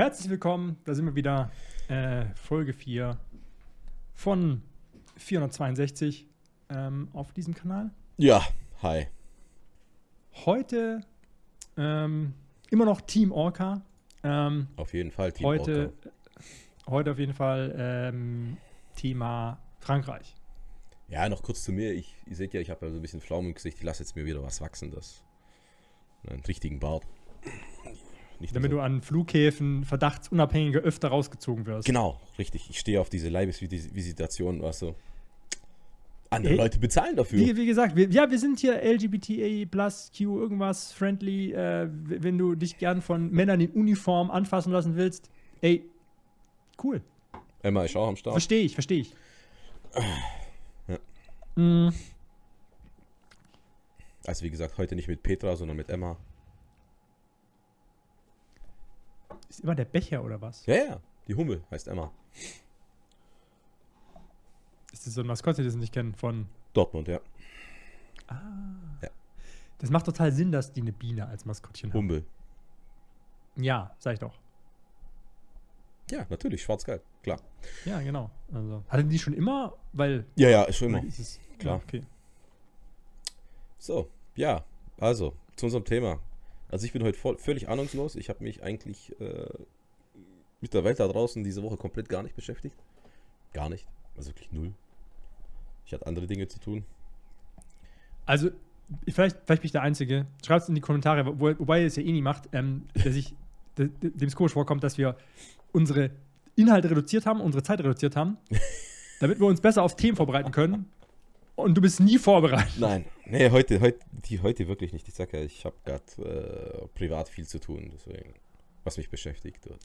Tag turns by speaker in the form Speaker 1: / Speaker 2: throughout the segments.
Speaker 1: Herzlich willkommen, da sind wir wieder. Äh, Folge 4 von 462 ähm, auf diesem Kanal.
Speaker 2: Ja, hi.
Speaker 1: Heute ähm, immer noch Team Orca. Ähm,
Speaker 2: Auf jeden Fall Team
Speaker 1: heute,
Speaker 2: Orca.
Speaker 1: heute auf jeden Fall ähm, Thema Frankreich.
Speaker 2: Ja, noch kurz zu mir. Ich, ihr seht ja, ich habe ja so ein bisschen Pflaumen im Gesicht. Ich lasse jetzt mir wieder was wachsen. Das, einen richtigen Bart. Nicht
Speaker 1: Damit
Speaker 2: nur
Speaker 1: du an Flughäfen verdachtsunabhängige öfter rausgezogen wirst.
Speaker 2: Genau, richtig. Ich stehe auf diese Leibesvisitation, weißt du. Andere
Speaker 1: Ey,
Speaker 2: Leute bezahlen dafür.
Speaker 1: Wie, wie gesagt, wir, ja, wir sind hier LGBTA plus Q irgendwas friendly. Äh, wenn du dich gern von Männern in Uniform anfassen lassen willst, ey, cool.
Speaker 2: Emma ist auch am Start.
Speaker 1: Verstehe ich, verstehe ich.
Speaker 2: Ja.
Speaker 1: Mm,
Speaker 2: Also wie gesagt, heute nicht mit Petra, sondern mit Emma.
Speaker 1: Ist immer der Becher oder was?
Speaker 2: Ja, ja, die Hummel heißt Emma.
Speaker 1: Ist das so ein Maskottchen, das ich nicht kennen von.
Speaker 2: Dortmund, ja.
Speaker 1: Das macht total Sinn, dass die eine Biene als Maskottchen haben.
Speaker 2: Hummel.
Speaker 1: Ja, sag ich doch.
Speaker 2: Ja, natürlich, schwarz-gelb, klar.
Speaker 1: Ja, genau. Also, hatten die schon immer? Weil.
Speaker 2: Ja, ja, ist schon immer.
Speaker 1: Ist es,
Speaker 2: Klar.
Speaker 1: Ja, okay.
Speaker 2: So, ja, also zu unserem Thema. Also ich bin heute voll, völlig ahnungslos. Ich habe mich eigentlich äh, mit der Welt da draußen diese Woche komplett gar nicht beschäftigt. Gar nicht. Also wirklich null. Ich hatte andere Dinge zu tun.
Speaker 1: Also, vielleicht, vielleicht bin ich der Einzige. Schreibt es in die Kommentare, wo, wobei ihr es ja eh nie macht, ähm, dass ich, de- de- dem es komisch vorkommt, dass wir unsere Inhalte reduziert haben, unsere Zeit reduziert haben, damit wir uns besser auf Themen vorbereiten können. Und du bist nie vorbereitet.
Speaker 2: Nein, nee, heute, heute, die heute wirklich nicht. Ich sag ja, ich habe gerade äh, privat viel zu tun, deswegen, was mich beschäftigt wird.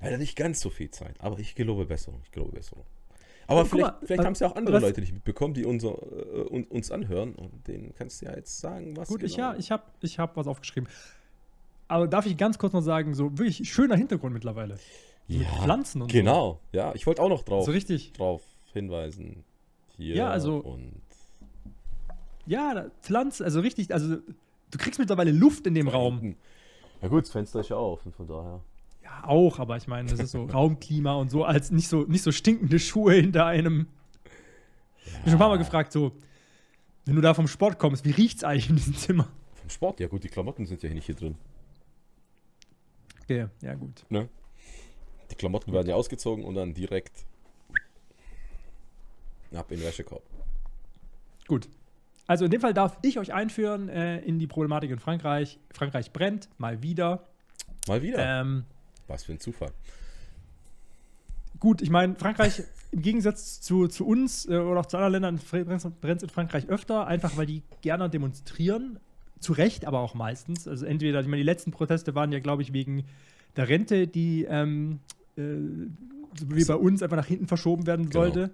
Speaker 2: Leider nicht ganz so viel Zeit, aber ich gelobe Besserung. Ich gelobe Besserung. Aber
Speaker 1: Aber guck
Speaker 2: vielleicht,
Speaker 1: mal,
Speaker 2: vielleicht
Speaker 1: äh,
Speaker 2: haben es ja auch andere
Speaker 1: was-
Speaker 2: Leute nicht mitbekommen, die unser, äh, un- uns anhören. Und denen kannst du ja jetzt sagen, was.
Speaker 1: Gut, ich,
Speaker 2: genau-
Speaker 1: ja, ich habe ich hab was aufgeschrieben. Aber darf ich ganz kurz noch sagen, so wirklich schöner Hintergrund mittlerweile. So
Speaker 2: Ja,
Speaker 1: Pflanzen und
Speaker 2: Genau, ja, ich wollte auch noch
Speaker 1: so.
Speaker 2: drauf,
Speaker 1: So richtig.
Speaker 2: drauf hinweisen. Hier
Speaker 1: Ja, also-
Speaker 2: und
Speaker 1: Ja, da- Pflanzen, also richtig, also du kriegst mittlerweile Luft in dem Raum.
Speaker 2: Ja gut, das Fenster ist ja offen, von daher.
Speaker 1: Ja, auch, aber ich meine, das ist so Raumklima und so, als nicht so, nicht so stinkende Schuhe hinter einem. Ich bin schon ein paar Mal gefragt, so, wenn du da vom Sport kommst, wie riecht's eigentlich in diesem Zimmer?
Speaker 2: Vom Sport, ja gut, die Klamotten sind ja nicht hier drin.
Speaker 1: Okay, ja, gut.
Speaker 2: Ne? Die Klamotten werden ja ausgezogen und dann direkt ab in den Wäschekorb.
Speaker 1: Gut. Also in dem Fall darf ich euch einführen äh, in die Problematik in Frankreich. Frankreich brennt, mal wieder.
Speaker 2: Mal wieder.
Speaker 1: Ähm,
Speaker 2: Was für ein Zufall.
Speaker 1: gut, ich meine, Frankreich im Gegensatz zu, zu uns äh, oder auch zu anderen Ländern brennt es in Frankreich öfter, einfach weil die gerne demonstrieren. Zu Recht, aber auch meistens. Also entweder, ich meine, die letzten Proteste waren ja, glaube ich, wegen der Rente, die ähm, äh, so wie bei uns einfach nach hinten verschoben werden
Speaker 2: Genau.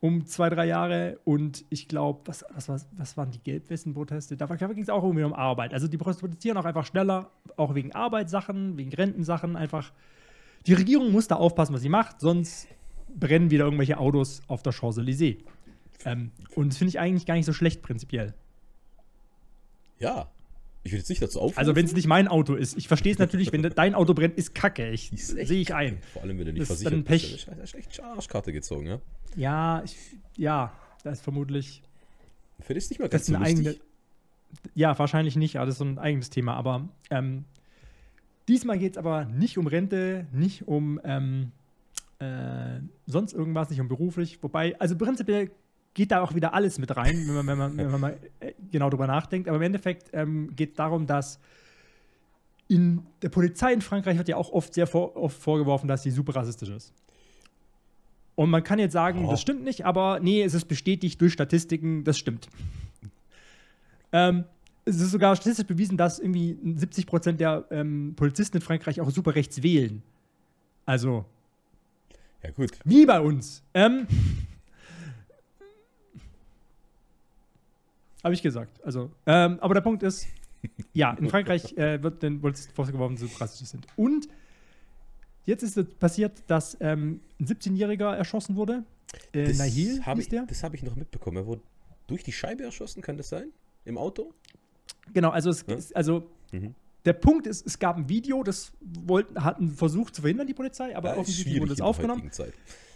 Speaker 1: Um zwei, drei Jahre. Und ich glaube, was, was, was, waren die Gelbwesten-Proteste? Da ging es auch irgendwie um Arbeit. Also die protestieren auch einfach schneller, auch wegen Arbeitssachen, wegen Rentensachen. Einfach. Die Regierung muss da aufpassen, was sie macht, sonst brennen wieder irgendwelche Autos auf der Champs-Élysées. Ähm, und das finde ich eigentlich gar nicht so schlecht prinzipiell.
Speaker 2: Ja. Ich will jetzt nicht dazu aufrufen.
Speaker 1: Also, wenn es nicht mein Auto ist. Ich verstehe es natürlich, wenn dein Auto brennt, ist kacke. Ich sehe ich ein.
Speaker 2: Vor allem, wenn du nicht
Speaker 1: Das
Speaker 2: versichert
Speaker 1: dann Pech.
Speaker 2: bist. dann ist echt Arschkarte gezogen, ja.
Speaker 1: Ja, ich, ja, das ist vermutlich.
Speaker 2: Für dich nicht mal ganz so
Speaker 1: eigene. Ja, wahrscheinlich nicht, aber das ist so ein eigenes Thema. Aber ähm, diesmal geht es aber nicht um Rente, nicht um ähm, äh, sonst irgendwas, nicht um beruflich. Wobei, also prinzipiell geht da auch wieder alles mit rein, wenn man, wenn man, wenn man mal äh, genau drüber nachdenkt. Aber im Endeffekt ähm, geht es darum, dass in der Polizei in Frankreich wird ja auch oft sehr vor, oft vorgeworfen, dass sie super rassistisch ist. Und man kann jetzt sagen,
Speaker 2: Oh.
Speaker 1: das stimmt nicht, aber nee, es ist bestätigt durch Statistiken, das stimmt. Ähm, es ist sogar statistisch bewiesen, dass irgendwie 70 Prozent der ähm, Polizisten in Frankreich auch super rechts wählen. Also,
Speaker 2: Ja, gut.
Speaker 1: wie bei uns. Ähm, Habe ich gesagt. Also, ähm, aber der Punkt ist, ja, in Frankreich äh, wird den Polizisten vorgeworfen, dass sie rassistisch sind. Und jetzt ist es passiert, dass ähm, ein 17-Jähriger erschossen wurde. Äh, Nahil
Speaker 2: hab ich,
Speaker 1: der.
Speaker 2: das habe ich noch mitbekommen. Er wurde durch die Scheibe erschossen, kann das sein? Im Auto?
Speaker 1: Genau, also, es,
Speaker 2: Ja.
Speaker 1: also
Speaker 2: Mhm.
Speaker 1: Der Punkt ist, es gab ein Video, das wollten, hatten versucht zu verhindern, die Polizei, aber
Speaker 2: Ja,
Speaker 1: offensichtlich wurde es aufgenommen.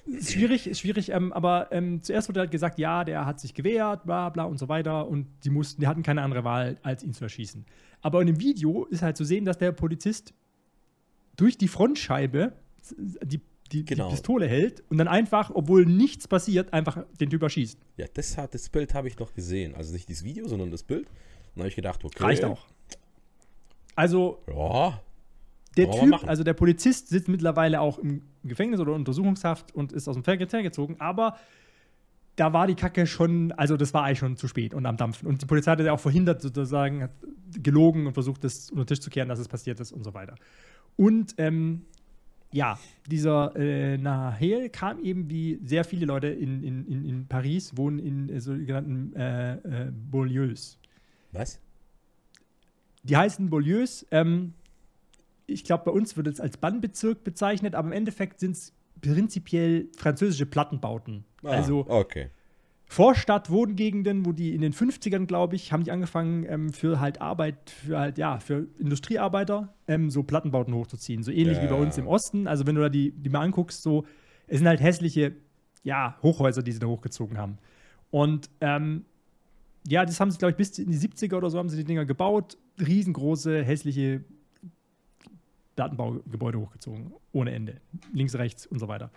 Speaker 1: Ist schwierig, ist schwierig, ähm, aber ähm, zuerst wurde halt gesagt, ja, der hat sich gewehrt, bla bla und so weiter und die mussten, die hatten keine andere Wahl, als ihn zu erschießen. Aber in dem Video ist halt zu sehen, dass der Polizist durch die Frontscheibe die, die,
Speaker 2: Genau.
Speaker 1: die Pistole hält und dann einfach, obwohl nichts passiert, einfach den Typ erschießt.
Speaker 2: Ja, das, hat, das Bild habe ich noch gesehen. Also nicht dieses Video, sondern das Bild. Dann habe ich gedacht, okay.
Speaker 1: Reicht auch. Also
Speaker 2: Ja,
Speaker 1: der Typ, also der Polizist sitzt mittlerweile auch im Gefängnis oder Untersuchungshaft und ist aus dem Verkehr gezogen, aber da war die Kacke schon, also das war eigentlich schon zu spät und am Dampfen. Und die Polizei hat ja auch verhindert, sozusagen, hat gelogen und versucht, das unter den Tisch zu kehren, dass es passiert ist und so weiter. Und ähm, ja, dieser äh, Nahel kam eben wie sehr viele Leute in, in, in, in Paris, wohnen in äh, sogenannten äh, äh, Banlieues.
Speaker 2: was?
Speaker 1: Die heißen Beaulieus. Ähm, ich glaube, bei uns wird es als Bannbezirk bezeichnet, aber im Endeffekt sind es prinzipiell französische Plattenbauten.
Speaker 2: Ah,
Speaker 1: Also
Speaker 2: Okay.
Speaker 1: Vorstadt, Wohngegenden, wo die in den 50ern, glaube ich, haben die angefangen, ähm, für halt Arbeit, für halt, ja, für Industriearbeiter ähm, so Plattenbauten hochzuziehen. So ähnlich
Speaker 2: Ja.
Speaker 1: wie bei uns im Osten. Also, wenn du da die, die mal anguckst, so, es sind halt hässliche, ja, Hochhäuser, die sie da hochgezogen haben. Und ähm, ja, das haben sie, glaube ich, bis in die 70er oder so haben sie die Dinger gebaut. Riesengroße, hässliche Plattenbaugebäude hochgezogen. Ohne Ende. Links, rechts und so weiter.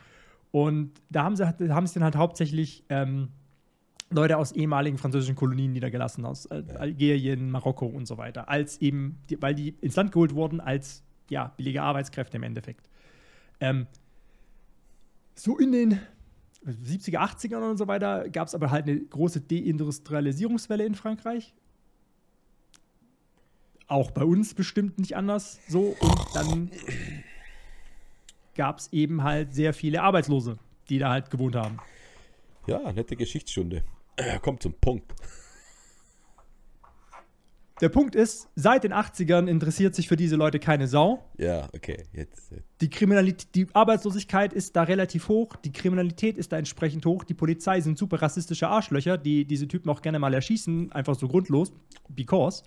Speaker 1: Und da haben sie, da haben sie dann halt hauptsächlich ähm, Leute aus ehemaligen französischen Kolonien niedergelassen, aus äh, Algerien, Marokko und so weiter, als eben, die, weil die ins Land geholt wurden als ja, billige Arbeitskräfte im Endeffekt. Ähm, so in den 70er, 80ern und so weiter gab es aber halt eine große Deindustrialisierungswelle in Frankreich. Auch bei uns bestimmt nicht anders so. Und dann gab es eben halt sehr viele Arbeitslose, die da halt gewohnt haben.
Speaker 2: Ja, nette Geschichtsstunde. Kommt zum Punkt.
Speaker 1: Der Punkt ist, seit den 80ern interessiert sich für diese Leute keine Sau.
Speaker 2: Ja, okay. Jetzt. äh,
Speaker 1: Die Kriminalität, die Arbeitslosigkeit ist da relativ hoch, die Kriminalität ist da entsprechend hoch, die Polizei sind super rassistische Arschlöcher, die diese Typen auch gerne mal erschießen, einfach so grundlos, because.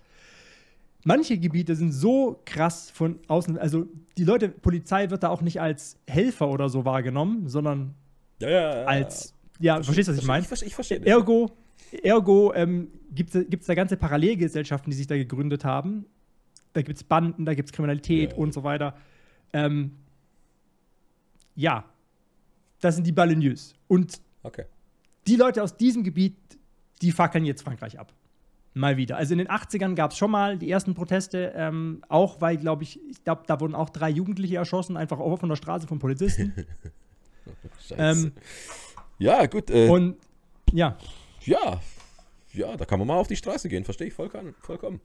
Speaker 1: Manche Gebiete sind so krass von außen, also die Leute, Polizei wird da auch nicht als Helfer oder so wahrgenommen, sondern
Speaker 2: Ja, ja, ja.
Speaker 1: als, ja, verstehst du, was ich meine?
Speaker 2: Ich, verstehe- ich verstehe das.
Speaker 1: Ergo, ergo ähm, gibt es da ganze Parallelgesellschaften, die sich da gegründet haben. Da gibt es Banden, da gibt es Kriminalität
Speaker 2: Ja.
Speaker 1: und so weiter. Ähm, ja, das sind die Baligneux. Und
Speaker 2: Okay.
Speaker 1: die Leute aus diesem Gebiet, die fackeln jetzt Frankreich ab. Mal wieder. Also in den 80ern gab es schon mal die ersten Proteste, ähm, auch weil, glaube ich, ich glaube, da wurden auch drei Jugendliche erschossen, einfach auch von der Straße von Polizisten.
Speaker 2: Scheiße.
Speaker 1: ähm,
Speaker 2: ja, gut. Äh,
Speaker 1: und ja,
Speaker 2: ja. Ja, da kann man mal auf die Straße gehen. Verstehe ich vollkommen. vollkommen.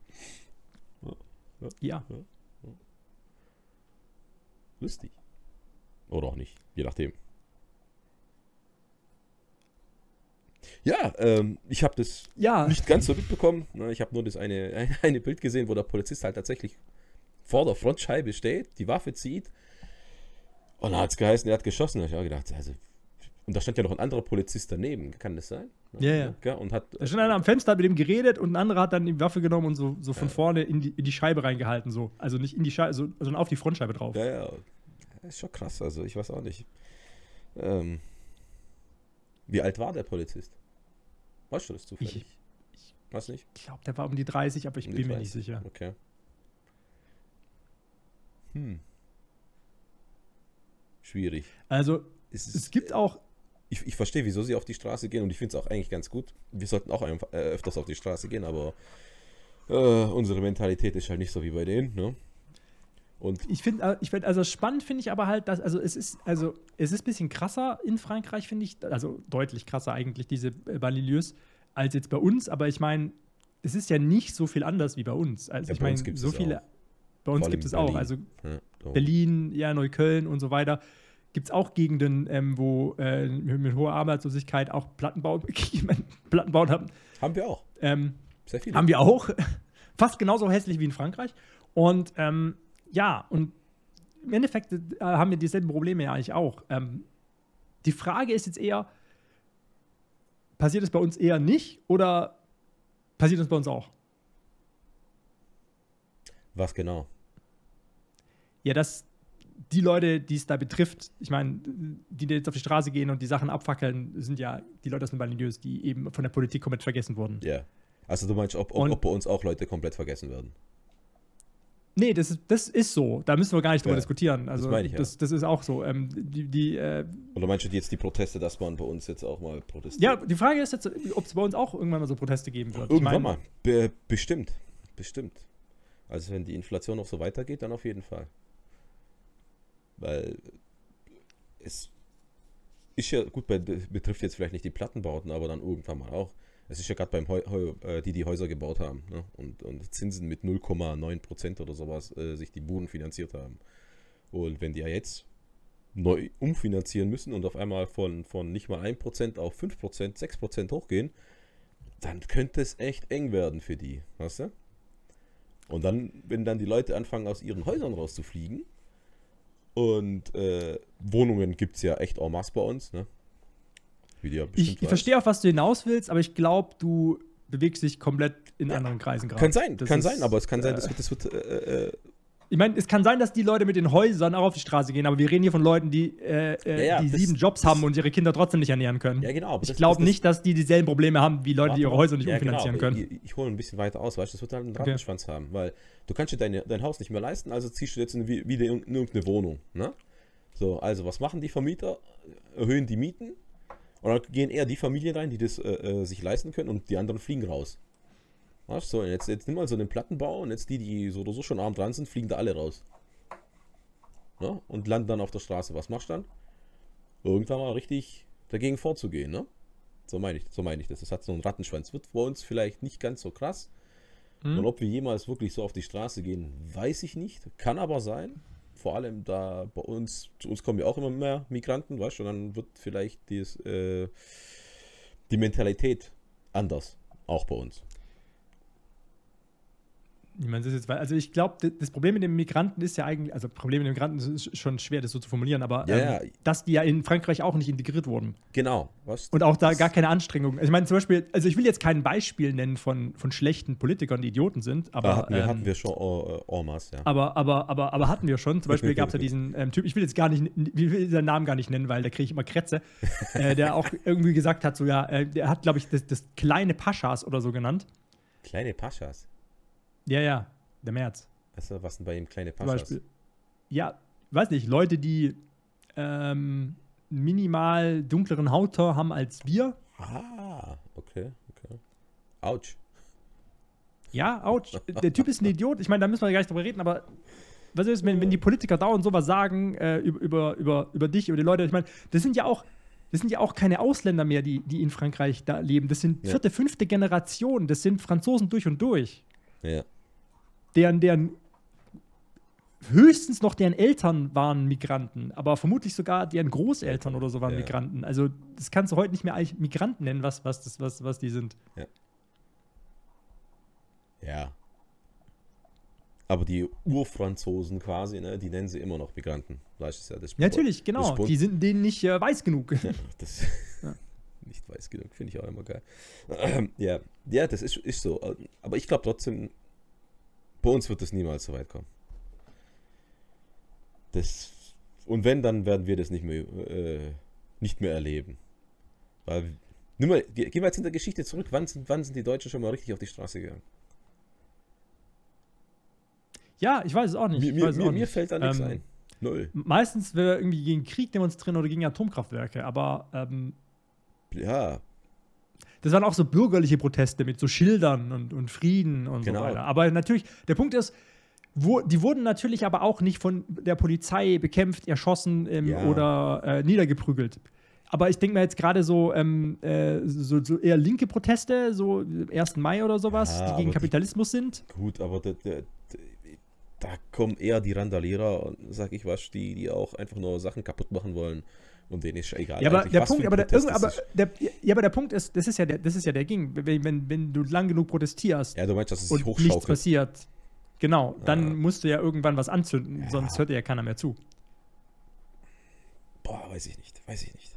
Speaker 1: ja.
Speaker 2: Lustig. Oder auch nicht. Je nachdem. Ja, ähm, ich habe das
Speaker 1: Ja,
Speaker 2: nicht ganz so mitbekommen. Ne, Ich habe nur das eine, eine Bild gesehen, wo der Polizist halt tatsächlich vor der Frontscheibe steht, die Waffe zieht. Und dann hat es geheißen, er hat geschossen. Da hab ich auch gedacht, also. Und da stand ja noch ein anderer Polizist daneben. Kann das sein?
Speaker 1: Ja, ja.
Speaker 2: Und hat,
Speaker 1: Da stand einer am Fenster, hat mit dem geredet und ein anderer hat dann die Waffe genommen und so, so von vorne in die, in die Scheibe reingehalten. So. Also nicht in die Scheibe, so, sondern auf die Frontscheibe drauf.
Speaker 2: Ja, ja. Das ist schon krass. Also, ich weiß auch nicht. Ähm, wie alt war der Polizist? Weißt du das zufällig?
Speaker 1: Ich-
Speaker 2: Weiß nicht?
Speaker 1: Ich glaube, der war um die 30, aber ich
Speaker 2: Um
Speaker 1: bin mir nicht
Speaker 2: 30.
Speaker 1: sicher.
Speaker 2: Okay. Hm. Schwierig.
Speaker 1: Also,
Speaker 2: Es,
Speaker 1: es gibt auch,
Speaker 2: ich, ich verstehe, wieso sie auf die Straße gehen und ich finde es auch eigentlich ganz gut. Wir sollten auch einfach, äh, öfters auf die Straße gehen, aber äh, unsere Mentalität ist halt nicht so wie bei denen. Ne? Und
Speaker 1: ich finde, ich find, also spannend finde ich aber halt, dass, also es ist, also es ist ein bisschen krasser in Frankreich, finde ich, also deutlich krasser eigentlich, diese äh, Banlieues, als jetzt bei uns, aber ich meine, es ist ja nicht so viel anders wie bei uns. Also
Speaker 2: Ja,
Speaker 1: ich
Speaker 2: bei uns
Speaker 1: meine, so viele,
Speaker 2: auch.
Speaker 1: bei uns gibt es auch, also
Speaker 2: ja.
Speaker 1: Berlin, ja, Neukölln und so weiter, gibt es auch Gegenden, ähm, wo äh, mit, mit hoher Arbeitslosigkeit auch Plattenbau, Plattenbau haben.
Speaker 2: haben wir auch.
Speaker 1: Ähm,
Speaker 2: Sehr viele.
Speaker 1: haben wir auch. Fast genauso hässlich wie in Frankreich. Und ähm, ja, und im Endeffekt äh, haben wir dieselben Probleme ja eigentlich auch. Ähm, die Frage ist jetzt eher, passiert es bei uns eher nicht oder passiert es bei uns auch?
Speaker 2: Was genau?
Speaker 1: Ja, dass die Leute, die es da betrifft, ich meine, die jetzt auf die Straße gehen und die Sachen abfackeln, sind ja die Leute aus den Banlieues, die eben von der Politik komplett vergessen wurden.
Speaker 2: Ja. Also du meinst, ob, ob,
Speaker 1: Und-
Speaker 2: ob bei uns auch Leute komplett vergessen werden?
Speaker 1: Nee, das ist, das ist so. Da müssen wir gar nicht drüber
Speaker 2: Ja,
Speaker 1: diskutieren. Also,
Speaker 2: meine ich, ja.
Speaker 1: das, das ist auch so. Ähm, die, die, äh,
Speaker 2: Oder meinst du jetzt die Proteste, dass man bei uns jetzt auch mal protestiert?
Speaker 1: ja, die Frage ist jetzt, ob es bei uns auch irgendwann mal so Proteste geben wird. Ich
Speaker 2: Irgendwann
Speaker 1: mein,
Speaker 2: mal. Be bestimmt. Bestimmt. Also wenn die Inflation noch so weitergeht, dann auf jeden Fall. Weil es ist ja, gut, bei, betrifft jetzt vielleicht nicht die Plattenbauten, aber dann irgendwann mal auch. Es ist ja gerade beim Heu, Heu, äh, die die Häuser gebaut haben ne? und, und Zinsen mit 0,9% oder sowas äh, sich die Buden finanziert haben. Und wenn die ja jetzt neu umfinanzieren müssen und auf einmal von, von nicht mal 1% auf 5%, 6% hochgehen, dann könnte es echt eng werden für die, weißt du? Und dann, wenn dann die Leute anfangen, aus ihren Häusern rauszufliegen, und äh, Wohnungen gibt es ja echt en masse bei uns, ne? Ja bestimmt
Speaker 1: ich, ich verstehe, auf was du hinaus willst, aber ich glaube, du bewegst dich komplett in
Speaker 2: Ja,
Speaker 1: anderen Kreisen gerade.
Speaker 2: Kann sein,
Speaker 1: Das
Speaker 2: kann
Speaker 1: ist,
Speaker 2: sein, aber es kann sein,
Speaker 1: äh,
Speaker 2: das wird, das wird äh, äh,
Speaker 1: Ich meine, es kann sein, dass die Leute mit den Häusern auch auf die Straße gehen, aber wir reden hier von Leuten, die, äh, äh,
Speaker 2: Ja, ja,
Speaker 1: die
Speaker 2: das-
Speaker 1: sieben Jobs
Speaker 2: das-
Speaker 1: haben und ihre Kinder trotzdem nicht ernähren können.
Speaker 2: ja genau.
Speaker 1: ich glaube nicht, dass die dieselben Probleme haben, wie Leute, die ihre Häuser nicht
Speaker 2: ja,
Speaker 1: umfinanzieren
Speaker 2: genau,
Speaker 1: können.
Speaker 2: Ich, ich hole ein bisschen weiter aus, weißt du, das wird halt einen
Speaker 1: Okay.
Speaker 2: Rattenschwanz haben, weil du kannst dir deine, dein Haus nicht mehr leisten, also ziehst du jetzt in, wie- wieder in irgendeine Wohnung, ne? So, also was machen die Vermieter? Erhöhen die Mieten dann gehen eher die Familien rein, die das äh, äh, sich leisten können und die anderen fliegen raus. Du, so, jetzt, jetzt nimm mal so einen Plattenbau und jetzt die, die so oder so schon arm dran sind, fliegen da alle raus. Ne? Und landen dann auf der Straße. Was machst du dann? Irgendwann mal richtig dagegen vorzugehen, ne? So meine ich, so meine ich das. Das hat so einen Rattenschwanz. Wird bei uns vielleicht nicht ganz so krass.
Speaker 1: Hm?
Speaker 2: Und ob wir jemals wirklich so auf die Straße gehen, weiß ich nicht. Kann aber sein. Vor allem da bei uns, zu uns kommen ja auch immer mehr Migranten, weißt du, und dann wird vielleicht dies, äh, die Mentalität anders. Auch bei uns.
Speaker 1: Das ist jetzt, also ich glaube, das Problem mit den Migranten ist ja eigentlich, also Problem mit den Migranten ist schon schwer, das so zu formulieren, aber
Speaker 2: Ja,
Speaker 1: ähm,
Speaker 2: ja.
Speaker 1: dass die ja in Frankreich auch nicht integriert wurden.
Speaker 2: Genau. Was?
Speaker 1: Und auch da gar keine Anstrengung. Also ich meine zum Beispiel, also ich will jetzt kein Beispiel nennen von, von schlechten Politikern, die Idioten sind, aber
Speaker 2: da hatten wir,
Speaker 1: ähm,
Speaker 2: hatten wir schon äh, en masse, ja.
Speaker 1: Aber, aber, aber, aber hatten wir schon. Zum Beispiel gab es ja diesen ähm, Typ, ich will jetzt gar nicht, ich will seinen Namen gar nicht nennen, weil da kriege ich immer Krätze, äh, der auch irgendwie gesagt hat, so ja, äh, der hat, glaube ich, das, das kleine Paschas oder so genannt.
Speaker 2: Kleine Paschas.
Speaker 1: Ja, ja, der März
Speaker 2: Weißt du, was denn bei ihm kleine Paschas?
Speaker 1: Beispiel. Ja, weiß nicht, Leute, die ähm, minimal dunkleren Hautton haben als wir.
Speaker 2: Ah, okay, okay. Autsch.
Speaker 1: Ja, ouch. Der Typ ist ein Idiot. Ich meine, da müssen wir gar nicht drüber reden, aber was ist, wenn, wenn die Politiker dauernd sowas sagen äh, über, über, über, über dich, über die Leute? Ich meine, das sind ja auch. Das sind ja auch keine Ausländer mehr, die, die in Frankreich da leben. Das sind
Speaker 2: Ja.
Speaker 1: vierte, fünfte Generation. Das sind Franzosen durch und durch.
Speaker 2: Ja.
Speaker 1: Deren, deren höchstens noch deren Eltern waren Migranten, aber vermutlich sogar deren Großeltern oder so waren
Speaker 2: Ja.
Speaker 1: Migranten. Also das kannst du heute nicht mehr eigentlich Migranten nennen, was, was, das, was, was die sind.
Speaker 2: Ja. Aber die Urfranzosen quasi, ne, die nennen sie immer noch Migranten. Weißt du ja, das
Speaker 1: Ja, natürlich, genau. Die sind denen nicht äh, weiß genug.
Speaker 2: Ja, das
Speaker 1: Ja.
Speaker 2: nicht weiß genug, finde ich auch immer geil. Ähm, ja, ja, das ist, ist so. Aber ich glaube trotzdem, bei uns wird das niemals so weit kommen. Das, und wenn, dann werden wir das nicht mehr, äh, nicht mehr erleben. Weil, nimm mal, ge- gehen wir jetzt in der Geschichte zurück. Wann sind, wann sind die Deutschen schon mal richtig auf die Straße gegangen?
Speaker 1: Ja, ich weiß es auch nicht.
Speaker 2: Mir, mir,
Speaker 1: es
Speaker 2: mir
Speaker 1: nicht.
Speaker 2: fällt da nichts
Speaker 1: Ähm,
Speaker 2: ein. Null.
Speaker 1: Meistens, wenn wir irgendwie gegen Krieg demonstrieren oder gegen Atomkraftwerke, aber ähm,
Speaker 2: Ja,
Speaker 1: das waren auch so bürgerliche Proteste mit so Schildern und, und Frieden und
Speaker 2: Genau.
Speaker 1: so weiter. Aber natürlich, der Punkt ist, wo, die wurden natürlich aber auch nicht von der Polizei bekämpft, erschossen ähm,
Speaker 2: Ja.
Speaker 1: oder äh, niedergeprügelt. Aber ich denke mir jetzt gerade so, ähm, äh, so, so eher linke Proteste, so 1. Mai oder sowas,
Speaker 2: Ja,
Speaker 1: die gegen
Speaker 2: die-
Speaker 1: Kapitalismus sind.
Speaker 2: Gut, aber da, da, da kommen eher die Randalierer, sag ich was, die, die auch einfach nur Sachen kaputt machen wollen. Und denen ist egal.
Speaker 1: Ja, aber der Punkt, aber der, aber
Speaker 2: ist.
Speaker 1: der, ja, aber der Punkt ist, das ist ja der, das ist ja der Ging. Wenn, wenn, wenn du lang genug protestierst
Speaker 2: Ja, du meinst, dass es
Speaker 1: und nichts passiert, genau, dann
Speaker 2: Ja.
Speaker 1: musst du ja irgendwann was anzünden,
Speaker 2: Ja.
Speaker 1: sonst hört dir ja keiner mehr zu.
Speaker 2: Boah, weiß ich nicht, weiß ich nicht.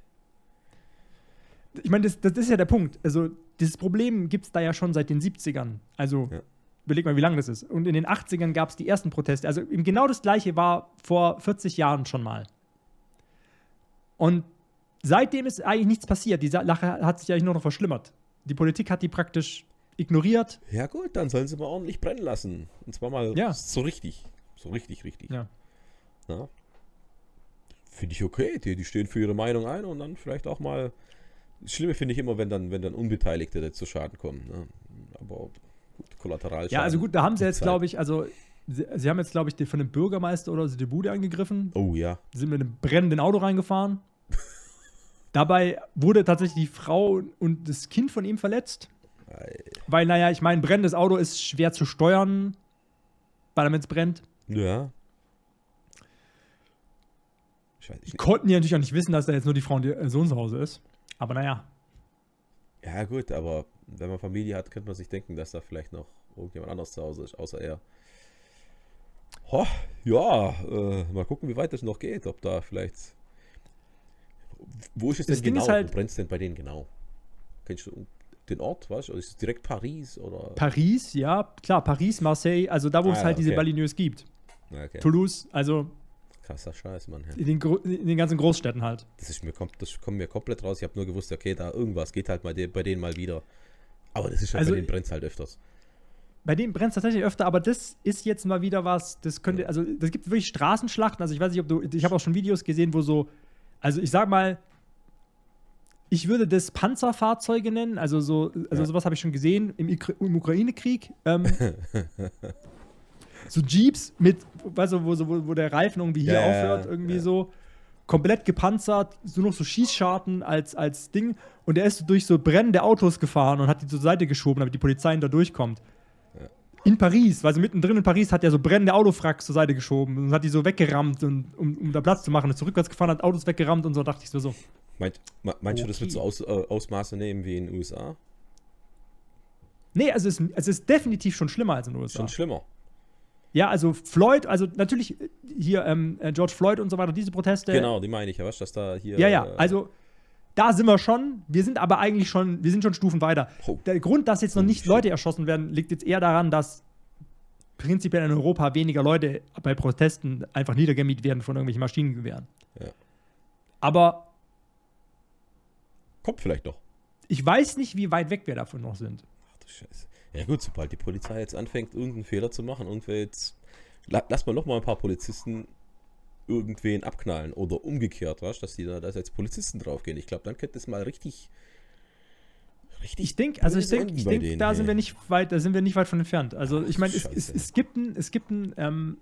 Speaker 1: Ich meine, das, das ist ja der Punkt. Also, dieses Problem gibt es da ja schon seit den 70ern. Also,
Speaker 2: Ja.
Speaker 1: überleg mal, wie lange das ist. Und in den 80ern gab es die ersten Proteste. Also eben genau das gleiche war vor 40 Jahren schon mal. Und seitdem ist eigentlich nichts passiert. Die Sache hat sich eigentlich nur noch verschlimmert. Die Politik hat die praktisch ignoriert.
Speaker 2: Ja, gut, dann sollen sie mal ordentlich brennen lassen. Und zwar mal
Speaker 1: Ja.
Speaker 2: so richtig. So richtig, richtig.
Speaker 1: Ja.
Speaker 2: Finde ich okay. Die, die stehen für ihre Meinung ein und dann vielleicht auch mal. Das Schlimme finde ich immer, wenn dann, wenn dann Unbeteiligte zu Schaden kommen. Ne? Aber gut, Kollateralschaden.
Speaker 1: Ja, also gut, da haben sie jetzt,
Speaker 2: Zeit.
Speaker 1: glaube ich, also sie, sie haben jetzt, glaube ich, die- von dem Bürgermeister oder so die Bude angegriffen,
Speaker 2: Oh ja.
Speaker 1: sind mit einem brennenden Auto reingefahren. Dabei wurde tatsächlich die Frau und das Kind von ihm verletzt.
Speaker 2: Ei.
Speaker 1: Weil, naja, ich meine, brennendes Auto ist schwer zu steuern, weil damit es brennt.
Speaker 2: Ja. Ich weiß
Speaker 1: Die
Speaker 2: nicht.
Speaker 1: konnten ja natürlich auch nicht wissen, dass da jetzt nur die Frau und ihr Sohn zu Hause ist. Aber naja,
Speaker 2: Ja, gut, aber wenn man Familie hat, könnte man sich denken, dass da vielleicht noch irgendjemand anderes zu Hause ist, außer er. Ho, ja, äh, mal gucken, wie weit das noch geht. Ob da vielleicht. Wo ist es
Speaker 1: Das
Speaker 2: denn
Speaker 1: Ding
Speaker 2: genau?
Speaker 1: halt-
Speaker 2: Wo brennt es denn bei denen genau? Kennst du den Ort, was? Oder ist es direkt Paris? Oder?
Speaker 1: Paris, ja, klar, Paris, Marseille, also da, wo
Speaker 2: Ah,
Speaker 1: es halt
Speaker 2: ja,
Speaker 1: diese
Speaker 2: okay.
Speaker 1: Baligneux gibt.
Speaker 2: Ja, okay.
Speaker 1: Toulouse, also
Speaker 2: Krasser Scheiß, Mann. Ja.
Speaker 1: in den, in den ganzen Großstädten halt.
Speaker 2: Das, ist mir, das kommt mir komplett raus. Ich habe nur gewusst, okay, da irgendwas geht halt mal de bei denen mal wieder. Aber das ist halt
Speaker 1: Also-
Speaker 2: bei denen brennt halt öfters.
Speaker 1: Bei dem brennt es tatsächlich öfter, aber das ist jetzt mal wieder was, das könnte, also das gibt wirklich Straßenschlachten, also ich weiß nicht, ob du, ich habe auch schon Videos gesehen, wo so, also ich sag mal, ich würde das Panzerfahrzeuge nennen, also so, also
Speaker 2: Ja.
Speaker 1: sowas habe ich schon gesehen im, Ikra- im Ukraine-Krieg. Ähm, so Jeeps mit, weißt du, wo, wo, wo der Reifen irgendwie hier
Speaker 2: Ja,
Speaker 1: aufhört, irgendwie
Speaker 2: ja.
Speaker 1: so. Komplett gepanzert, so noch so Schießscharten als, als Ding. Und der ist durch so brennende Autos gefahren und hat die zur Seite geschoben, damit die Polizei da durchkommt. In Paris, weil so mittendrin in Paris hat er so brennende Autofracks zur Seite geschoben und hat die so weggerammt, und, um, um da Platz zu machen. Ist zurückwärts gefahren, hat Autos weggerammt und so dachte ich so, so.
Speaker 2: Meint, me- meinst du, das wird
Speaker 1: Okay.
Speaker 2: so aus, äh, Ausmaße nehmen wie in den USA?
Speaker 1: Nee, also es, ist- es ist definitiv schon schlimmer als in den USA.
Speaker 2: Schon schlimmer.
Speaker 1: Ja, also Floyd, also natürlich hier ähm, äh, George Floyd und so weiter, diese Proteste.
Speaker 2: Genau, die meine ich ja, was, dass da hier.
Speaker 1: Ja, ja,
Speaker 2: äh,
Speaker 1: also da sind wir schon. Wir sind aber eigentlich schon, wir sind schon Stufen weiter.
Speaker 2: Oh.
Speaker 1: Der Grund, dass jetzt noch
Speaker 2: Holy
Speaker 1: nicht. Leute erschossen werden, liegt jetzt eher daran, dass prinzipiell in Europa weniger Leute bei Protesten einfach niedergemiet werden von irgendwelchen Maschinengewehren.
Speaker 2: Ja.
Speaker 1: Aber
Speaker 2: Kommt vielleicht noch.
Speaker 1: ich weiß nicht, wie weit weg wir davon noch sind.
Speaker 2: Ach du Scheiße. Ja, gut, sobald die Polizei jetzt anfängt, irgendeinen Fehler zu machen, irgendwer jetzt. La lass mal noch mal ein paar Polizisten irgendwen abknallen oder umgekehrt, was, dass die da dass als Polizisten draufgehen. Ich glaube, dann könnte es mal richtig. Richtig.
Speaker 1: Ich denke, also ich denke, denk, da
Speaker 2: ey.
Speaker 1: sind wir nicht weit, da sind wir nicht weit von entfernt. Also ich meine, es, es, es gibt ein, es gibt ein, ähm,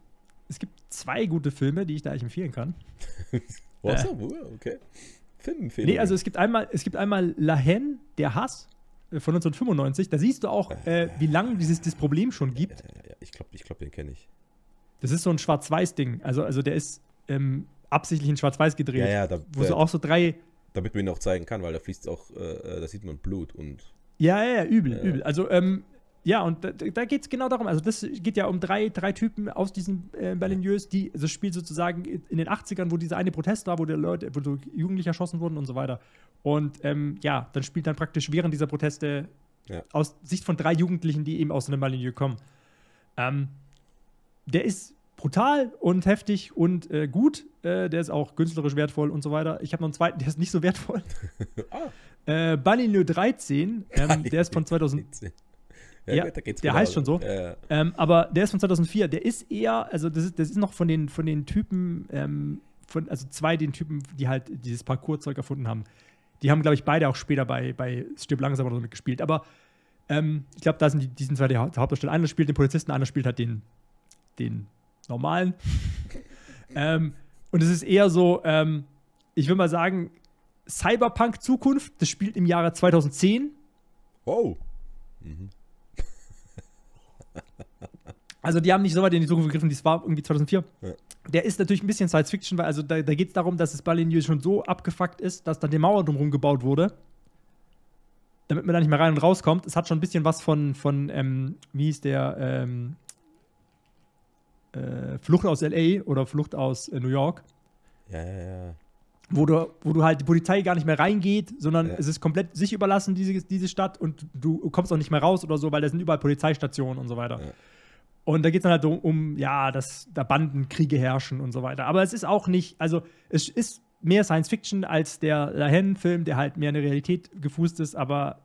Speaker 1: es gibt zwei gute Filme, die ich da eigentlich empfehlen kann.
Speaker 2: Was?
Speaker 1: äh.
Speaker 2: Oh, okay. Filmempfehlung.
Speaker 1: Nee, also es gibt einmal, es gibt einmal La Haine, der Hass äh, von 1995. Da siehst du auch, äh, wie lange dieses das Problem schon
Speaker 2: Ja,
Speaker 1: gibt.
Speaker 2: ja, ja, ich glaube, ich glaub, den kenne ich.
Speaker 1: Das ist so ein Schwarz-Weiß-Ding. Also, also der ist ähm, absichtlich in Schwarz-Weiß gedreht.
Speaker 2: Ja, ja, da,
Speaker 1: Wo so auch so drei.
Speaker 2: damit man ihn auch zeigen kann, weil da fließt auch, äh, äh, da sieht man Blut und.
Speaker 1: Ja, ja, ja, übel,
Speaker 2: Ja.
Speaker 1: übel. Also, ähm, ja, und da, da geht es genau darum. Also, das geht ja um drei, drei Typen aus diesen äh, Baligneux, die, also spielt sozusagen in den 80ern, wo dieser eine Protest war, wo die Leute, wo so Jugendliche erschossen wurden und so weiter. Und ähm, ja, dann spielt dann praktisch während dieser Proteste
Speaker 2: Ja.
Speaker 1: aus Sicht von drei Jugendlichen, die eben aus einem Baligneux kommen. Ähm, der ist brutal und heftig und äh, gut. Äh, der ist auch künstlerisch wertvoll und so weiter. Ich habe noch einen zweiten, der ist nicht so wertvoll.
Speaker 2: Ah,
Speaker 1: Äh, Baligneux 13, ähm, der ist von 2000. Ja,
Speaker 2: geht's
Speaker 1: der heißt schon so.
Speaker 2: Ja,
Speaker 1: Ähm, aber der ist von 2004. Der ist eher, also das ist, das ist noch von den, von den Typen, ähm, von, also zwei den Typen, die halt dieses Parcours-Zeug erfunden haben. Die haben, glaube ich, beide auch später bei, bei Stirb langsam oder so mitgespielt. Aber ähm, ich glaube, da sind die, die sind zwei die Haupt- Hauptdarsteller. Einer spielt den Polizisten, einer spielt halt den, den normalen. ähm, und es ist eher so, ähm, ich will mal sagen, Cyberpunk-Zukunft. Das spielt im Jahre 2010.
Speaker 2: Oh. Mhm.
Speaker 1: Also die haben nicht so weit in die Zukunft gegriffen, das war irgendwie 2004.
Speaker 2: Ja.
Speaker 1: Der ist natürlich ein bisschen Science Fiction, weil also da, da geht es darum, dass das Baligneux schon so abgefuckt ist, dass dann die Mauer drumherum gebaut wurde, damit man da nicht mehr rein und rauskommt. Es hat schon ein bisschen was von, von ähm, wie hieß der, ähm, äh, Flucht aus L.A. oder Flucht aus äh, New York.
Speaker 2: Ja, ja, ja.
Speaker 1: wo du, wo du halt die Polizei gar nicht mehr reingeht, sondern
Speaker 2: Ja.
Speaker 1: es ist komplett sich überlassen, diese, diese Stadt, und du kommst auch nicht mehr raus oder so, weil da sind überall Polizeistationen und so weiter.
Speaker 2: Ja.
Speaker 1: Und da geht es dann halt um, um, ja, dass da Bandenkriege herrschen und so weiter. Aber es ist auch nicht, also es ist mehr Science Fiction als der Lahen-Film, der halt mehr in der Realität gefußt ist, aber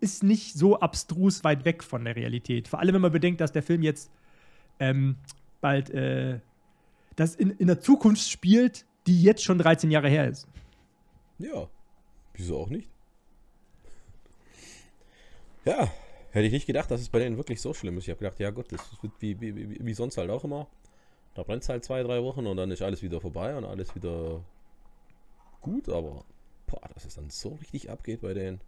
Speaker 1: ist nicht so abstrus weit weg von der Realität. Vor allem, wenn man bedenkt, dass der Film jetzt ähm, bald äh, das in, in der Zukunft spielt, die jetzt schon 13 Jahre her ist.
Speaker 2: Ja, wieso auch nicht? Ja, hätte ich nicht gedacht, dass es bei denen wirklich so schlimm ist. Ich habe gedacht, ja gut, das wird wie, wie, wie, sonst halt auch immer. Da brennt es halt zwei, drei Wochen und dann ist alles wieder vorbei und alles wieder gut, aber boah, dass es dann so richtig abgeht bei denen.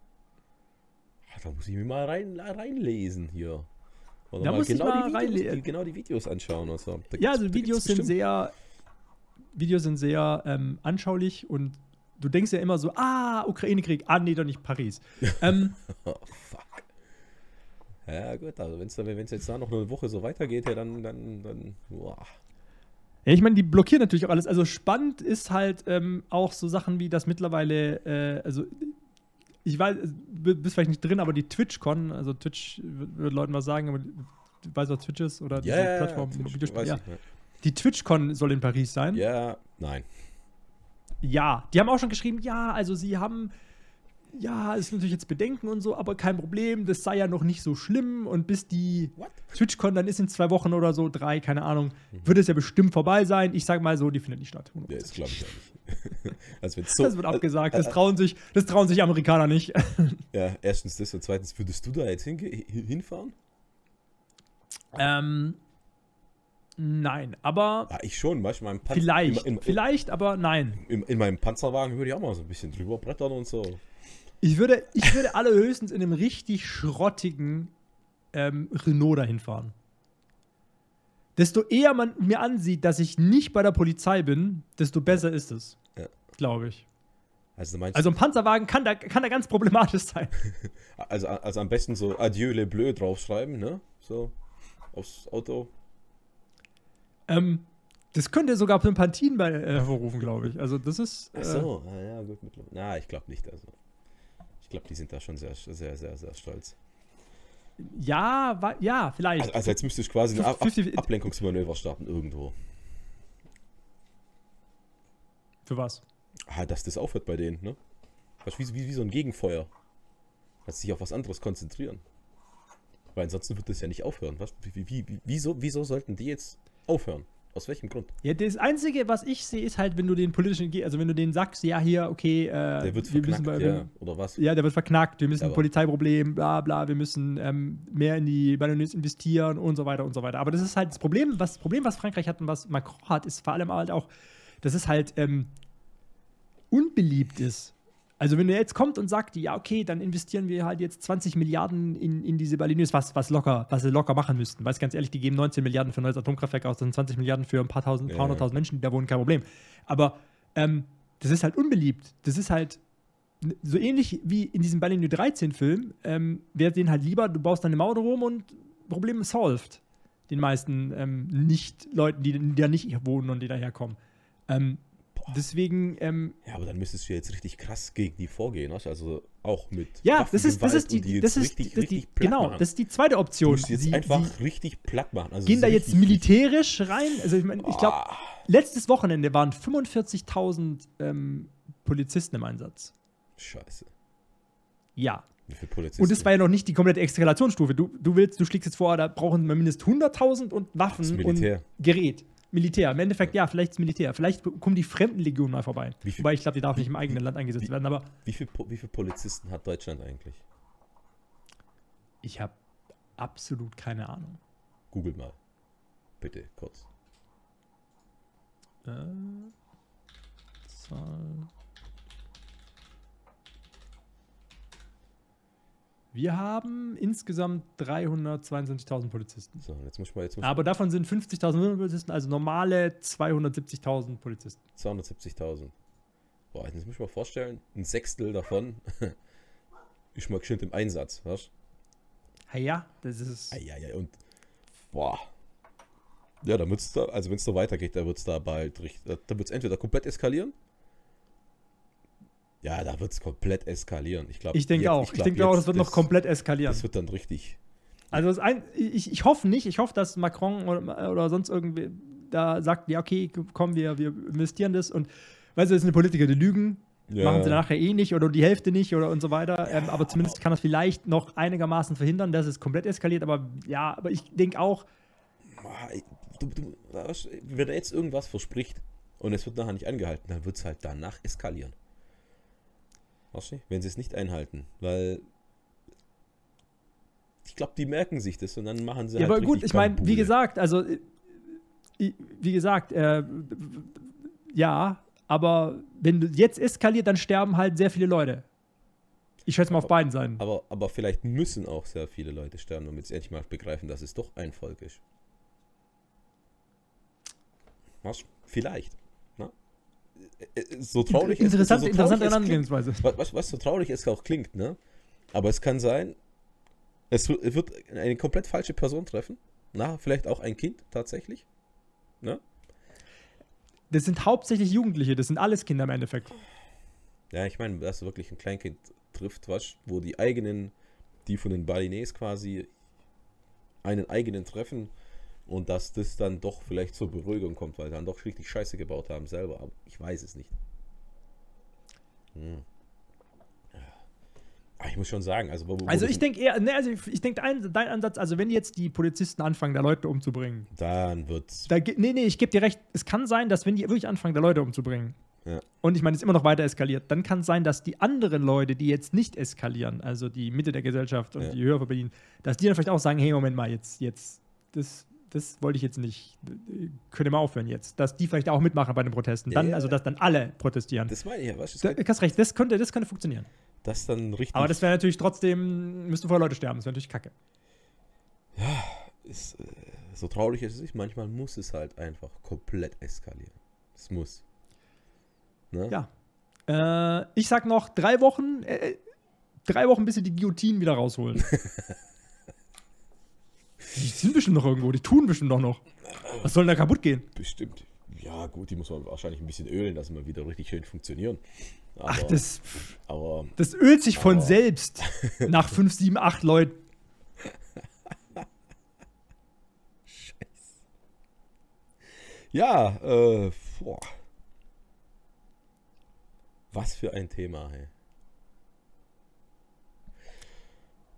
Speaker 2: Ah, Da muss ich mir mal rein, reinlesen hier. Oder
Speaker 1: Da muss ich mal
Speaker 2: die Videos, die, genau die Videos anschauen. Also.
Speaker 1: Ja, also Videos sind sehr, Videos sind sehr ähm, anschaulich und du denkst ja immer so, ah, Ukraine-Krieg, ah, nee, doch nicht Paris. ähm,
Speaker 2: Oh, fuck. Ja, gut, also wenn es jetzt da noch eine Woche so weitergeht, ja, dann, dann, dann, boah.
Speaker 1: Ja, ich meine, die blockieren natürlich auch alles. Also spannend ist halt ähm, auch so Sachen wie das mittlerweile, äh, also ich weiß, du bist vielleicht nicht drin, aber die TwitchCon, also Twitch wird Leuten was sagen, aber du weißt, was Twitch ist? Oder diese Plattform,
Speaker 2: Twitch,
Speaker 1: Videospiel? Ja. Die TwitchCon soll in Paris sein.
Speaker 2: Ja, nein.
Speaker 1: Ja, die haben auch schon geschrieben, ja, also sie haben, ja, es ist natürlich jetzt Bedenken und so, aber kein Problem, das sei ja noch nicht so schlimm und bis die
Speaker 2: What?
Speaker 1: TwitchCon dann ist in zwei Wochen oder so, drei, keine Ahnung,
Speaker 2: Mhm.
Speaker 1: wird es ja bestimmt vorbei sein. Ich sag mal so, die findet nicht statt.
Speaker 2: Ja,
Speaker 1: 100%.
Speaker 2: das glaube ich ja nicht. also wenn so,
Speaker 1: das wird abgesagt, das trauen sich, das trauen sich Amerikaner nicht.
Speaker 2: Ja, erstens das und zweitens, würdest du da jetzt hinfahren?
Speaker 1: ähm, nein, aber
Speaker 2: Ja, ich schon, manchmal meinem Panzer,
Speaker 1: vielleicht,
Speaker 2: in, in,
Speaker 1: vielleicht, aber nein.
Speaker 2: in, in meinem Panzerwagen würde ich auch mal so ein bisschen drüber brettern und so.
Speaker 1: Ich würde, ich würde allerhöchstens in einem richtig schrottigen ähm, Renault dahin fahren. Desto eher man mir ansieht, dass ich nicht bei der Polizei bin, desto besser ist es. Glaube ich.
Speaker 2: Also meinst,
Speaker 1: Also ein Panzerwagen kann da, kann da ganz problematisch sein.
Speaker 2: also, also am besten so Adieu le bleu draufschreiben, ne? So aufs Auto.
Speaker 1: Ähm, das könnte sogar Sympathien bei, äh, hervorrufen, glaube ich. Also das ist. Äh,
Speaker 2: Ach so, ah, ja gut. mittlerweile. Na, ich glaube nicht. Also ich glaube, die sind da schon sehr, sehr, sehr, sehr stolz.
Speaker 1: Ja, wa- ja, vielleicht.
Speaker 2: Also, also jetzt müsste ich quasi ein Ab Ab
Speaker 1: 50
Speaker 2: Ablenkungsmanöver starten irgendwo.
Speaker 1: Für was?
Speaker 2: Ah, dass das aufhört bei denen, ne? Das ist wie, wie, wie so ein Gegenfeuer. Dass sich auf was anderes konzentrieren. Weil ansonsten wird das ja nicht aufhören. Was? Wie, wie, wie, wieso, wieso sollten die jetzt aufhören? Aus welchem Grund?
Speaker 1: Ja, das Einzige, was ich sehe, ist halt, wenn du den politischen, also wenn du denen sagst, ja, hier, okay, äh,
Speaker 2: Der wird
Speaker 1: wir
Speaker 2: verknackt,
Speaker 1: müssen bei-
Speaker 2: ja. Oder was?
Speaker 1: Ja, der wird verknackt, wir müssen
Speaker 2: Aber-
Speaker 1: Polizeiproblem, bla bla, wir müssen ähm, mehr in die Ballonets investieren und so weiter und so weiter. Aber das ist halt das Problem, was, das Problem, was Frankreich hat und was Macron hat, ist vor allem halt auch, dass es halt ähm, unbeliebt ist. Also wenn er jetzt kommt und sagt, ja, okay, dann investieren wir halt jetzt 20 Milliarden in, in diese Ballonets, was, was locker, was sie locker machen müssten. Weil ganz ehrlich, die geben 19 Milliarden für ein neues Kraftwerk aus, sind 20 Milliarden für ein paar tausend,
Speaker 2: Ja,
Speaker 1: paar hunderttausend Menschen, die da wohnen, kein Problem. Aber ähm, das ist halt unbeliebt. Das ist halt so ähnlich wie in diesem Ballerino 13 Film, ähm, wäre denen halt lieber, du baust deine Mauer rum und Problem solved. Den meisten ähm, Nicht-Leuten, die, die da nicht hier wohnen und die daherkommen. Ähm, deswegen, ähm,
Speaker 2: Ja, aber dann müsstest du jetzt richtig krass gegen die vorgehen, weißt du? Also auch mit
Speaker 1: ja, das ist, das ist die,
Speaker 2: die
Speaker 1: das ist,
Speaker 2: richtig,
Speaker 1: die,
Speaker 2: richtig platt
Speaker 1: genau,
Speaker 2: machen.
Speaker 1: das ist die zweite
Speaker 2: Du
Speaker 1: Option.
Speaker 2: musst jetzt
Speaker 1: Sie-
Speaker 2: einfach
Speaker 1: sie
Speaker 2: richtig platt machen. Also
Speaker 1: gehen da jetzt militärisch rein. Also ich meine, ich glaube,
Speaker 2: Ah,
Speaker 1: letztes Wochenende waren 45.000 ähm, Polizisten im Einsatz.
Speaker 2: Scheiße.
Speaker 1: Ja. Und das war ja noch nicht die komplette Eskalationsstufe. Du, du willst, du schlägst jetzt vor, da brauchen wir mindestens 100.000 und Waffen und. Gerät. Militär. Im Endeffekt, ja, vielleicht das Militär. Vielleicht kommen die Fremdenlegion mal vorbei.
Speaker 2: Wie viel-
Speaker 1: Wobei ich glaube, die darf nicht im eigenen Land eingesetzt
Speaker 2: wie-
Speaker 1: werden. Aber
Speaker 2: Wie viele wie viel Polizisten hat Deutschland eigentlich?
Speaker 1: ich habe absolut keine Ahnung.
Speaker 2: Googelt mal. Bitte, kurz.
Speaker 1: Äh, Zahl. Wir haben insgesamt 322.000 Polizisten.
Speaker 2: So, jetzt muss ich mal, jetzt muss
Speaker 1: Aber davon sind 50.000 Polizisten, also normale 270.000 Polizisten.
Speaker 2: ich 270.000. Boah, jetzt muss ich mal vorstellen, ein Sechstel davon ist mal geschwind im Einsatz, weißt
Speaker 1: Ja, ja, das ist.
Speaker 2: du? Eieiei, und boah. Ja, da wird's da, also wenn es so weitergeht, da wird es da bald richtig, da wird es entweder komplett eskalieren Ja, da wird es komplett eskalieren. Ich, glaub,
Speaker 1: Ich denke
Speaker 2: jetzt-
Speaker 1: auch. Ich,
Speaker 2: glaub,
Speaker 1: denke auch, das wird noch komplett eskalieren.
Speaker 2: Das wird dann richtig.
Speaker 1: Also das ein, ich, ich hoffe nicht, ich hoffe, dass Macron oder, oder sonst irgendwie da sagt, ja, okay, komm, wir, wir investieren das und weißt du, das sind Politiker, die lügen, machen sie nachher eh nicht oder die Hälfte nicht oder und so weiter. ähm, aber zumindest kann das vielleicht noch einigermaßen verhindern, dass es komplett eskaliert. Aber ja, aber ich denke auch,
Speaker 2: Du, du, wenn er jetzt irgendwas verspricht und es wird nachher nicht angehalten, dann wird es halt danach eskalieren. Du? Wenn sie es nicht einhalten, weil ich glaube, die merken sich das und dann machen sie
Speaker 1: ja,
Speaker 2: halt
Speaker 1: aber gut, ich meine, wie gesagt, also äh, wie gesagt, äh, ja, aber wenn du jetzt eskaliert, dann sterben halt sehr viele Leute. Ich schätze mal auf beiden Seiten.
Speaker 2: Aber, aber vielleicht müssen auch sehr viele Leute sterben, damit sie endlich mal begreifen, dass es doch ein Volk ist. Was? Vielleicht. So traurig es-
Speaker 1: Interessant,
Speaker 2: so traurig
Speaker 1: interessante Herangehensweise.
Speaker 2: was, was, so traurig es auch klingt, ne? Aber es kann sein, es wird, es wird eine komplett falsche Person treffen. Na, vielleicht auch ein Kind tatsächlich. Ne?
Speaker 1: Das sind hauptsächlich Jugendliche, das sind alles Kinder im Endeffekt.
Speaker 2: Ja, ich meine, dass wirklich ein Kleinkind trifft, was, wo die eigenen, die von den Balinese quasi einen eigenen treffen und dass das dann doch vielleicht zur Beruhigung kommt, weil dann doch richtig Scheiße gebaut haben selber, aber ich weiß es nicht. Hm. Aber ich muss schon sagen, also, wo, wo
Speaker 1: Also ich denke eher, ne, also ich, ich denke dein, dein Ansatz, also wenn jetzt die Polizisten anfangen, da Leute umzubringen,
Speaker 2: dann wird's
Speaker 1: da, nee, nee, ich gebe dir recht, es kann sein, dass wenn die wirklich anfangen, da Leute umzubringen,
Speaker 2: Ja.
Speaker 1: und ich meine, es ist immer noch weiter eskaliert, dann kann es sein, dass die anderen Leute, die jetzt nicht eskalieren, also die Mitte der Gesellschaft und
Speaker 2: Ja.
Speaker 1: die höher verdienen, dass die dann vielleicht auch sagen, hey, Moment mal, jetzt, jetzt, das, das wollte ich jetzt nicht, könnt ihr mal aufhören jetzt, dass die vielleicht auch mitmachen bei den Protesten, dann,
Speaker 2: Ja.
Speaker 1: also dass dann alle protestieren.
Speaker 2: Das meine ich ja, weißt du,
Speaker 1: du hast recht, das könnte, das könnte funktionieren.
Speaker 2: das dann richtig
Speaker 1: Aber das wäre natürlich trotzdem, müssten vorher Leute sterben, das wäre natürlich kacke.
Speaker 2: ist, äh, so traurig es ist, manchmal muss es halt einfach komplett eskalieren. Es muss. Ne?
Speaker 1: Ja. Äh, ich sag noch drei Wochen, äh, drei Wochen, bis sie die Guillotinen wieder rausholen. die sind bestimmt noch irgendwo, die tun bestimmt noch noch. Was soll denn da kaputt gehen?
Speaker 2: Bestimmt. Ja, gut, die muss man wahrscheinlich ein bisschen ölen, dass sie mal wieder richtig schön funktionieren. Aber,
Speaker 1: Ach, das,
Speaker 2: aber
Speaker 1: das ölt sich von
Speaker 2: Aber-
Speaker 1: selbst nach fünf, sieben, acht Leuten.
Speaker 2: ja, äh, boah. Was für ein Thema, hey.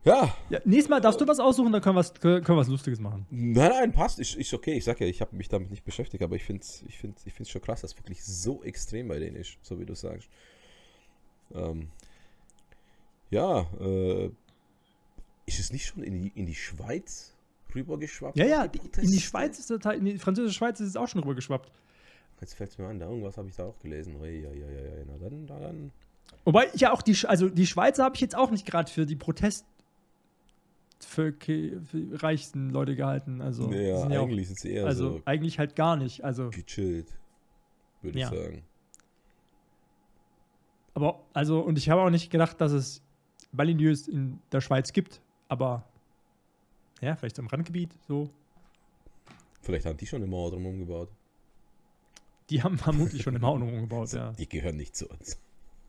Speaker 2: Ja,
Speaker 1: Ja, nächstes Mal darfst du was aussuchen, dann können wir was, können wir was Lustiges machen.
Speaker 2: nein, nein, passt, ist, ist okay. Ich sag ja, ich habe mich damit nicht beschäftigt, aber ich finde es ich find, ich find's schon krass, dass es wirklich so extrem bei denen ist, so wie du sagst. Ähm, ja, äh, ist es nicht schon in die, in die Schweiz rübergeschwappt?
Speaker 1: Ja, ja,
Speaker 2: Die
Speaker 1: in die? Schweiz ist Teil, in die französische Schweiz ist es auch schon rübergeschwappt.
Speaker 2: Jetzt fällt es mir an, da irgendwas habe ich da auch gelesen. Ui, ui, ui, ui, Na dann, na dann.
Speaker 1: Wobei, ja, auch die, also die Schweizer habe ich jetzt auch nicht gerade für die Protest für, für reichsten Leute gehalten. Also,
Speaker 2: ja,
Speaker 1: ja auch,
Speaker 2: eigentlich sind sie eher
Speaker 1: also
Speaker 2: so
Speaker 1: eigentlich halt gar nicht. Also,
Speaker 2: gechillt, würde
Speaker 1: Ja.
Speaker 2: ich sagen.
Speaker 1: aber, also, und ich habe auch nicht gedacht, dass es Baliniers in der Schweiz gibt, aber ja, vielleicht im Randgebiet, so.
Speaker 2: Vielleicht haben die schon eine Mauer drumherum gebaut.
Speaker 1: Die haben vermutlich schon eine Mauer umgebaut, ja.
Speaker 2: Die gehören nicht zu uns.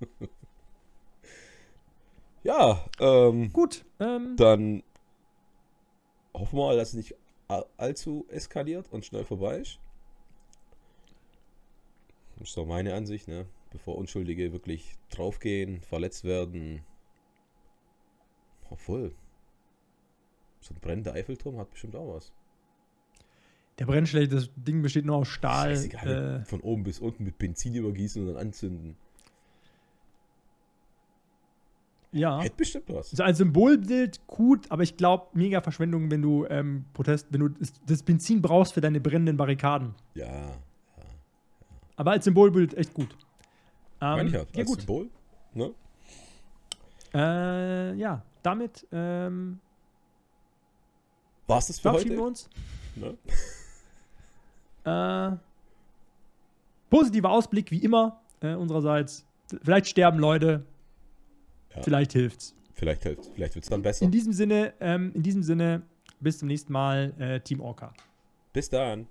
Speaker 2: ja, ähm,
Speaker 1: Gut, ähm,
Speaker 2: dann hoffen wir mal, dass es nicht all- allzu eskaliert und schnell vorbei ist. Das ist doch meine Ansicht, ne? Bevor Unschuldige wirklich draufgehen, verletzt werden. Obwohl, so ein brennender Eiffelturm hat bestimmt auch was.
Speaker 1: der brennt schlecht, das Ding besteht nur aus Stahl. Äh,
Speaker 2: von oben bis unten mit Benzin übergießen und dann anzünden.
Speaker 1: Ja.
Speaker 2: Hätte bestimmt was.
Speaker 1: Also als Symbolbild gut, aber ich glaube, mega Verschwendung, wenn du ähm, Protest, wenn du das, Benzin brauchst für deine brennenden Barrikaden.
Speaker 2: Ja,
Speaker 1: Aber als Symbolbild echt gut. Ähm,
Speaker 2: meine ich ja.
Speaker 1: ja,
Speaker 2: Als
Speaker 1: gut.
Speaker 2: Symbol. Ne?
Speaker 1: Äh, ja, damit ähm,
Speaker 2: War es das für
Speaker 1: verabschieden wir
Speaker 2: heute?
Speaker 1: uns.
Speaker 2: Ne?
Speaker 1: Äh, positiver Ausblick, wie immer, äh, unsererseits. Vielleicht sterben Leute,
Speaker 2: Ja.
Speaker 1: vielleicht hilft's.
Speaker 2: Vielleicht, hilft- vielleicht wird es dann besser.
Speaker 1: In diesem Sinne, ähm, in diesem Sinne, bis zum nächsten Mal, äh, Team Orca.
Speaker 2: Bis dann.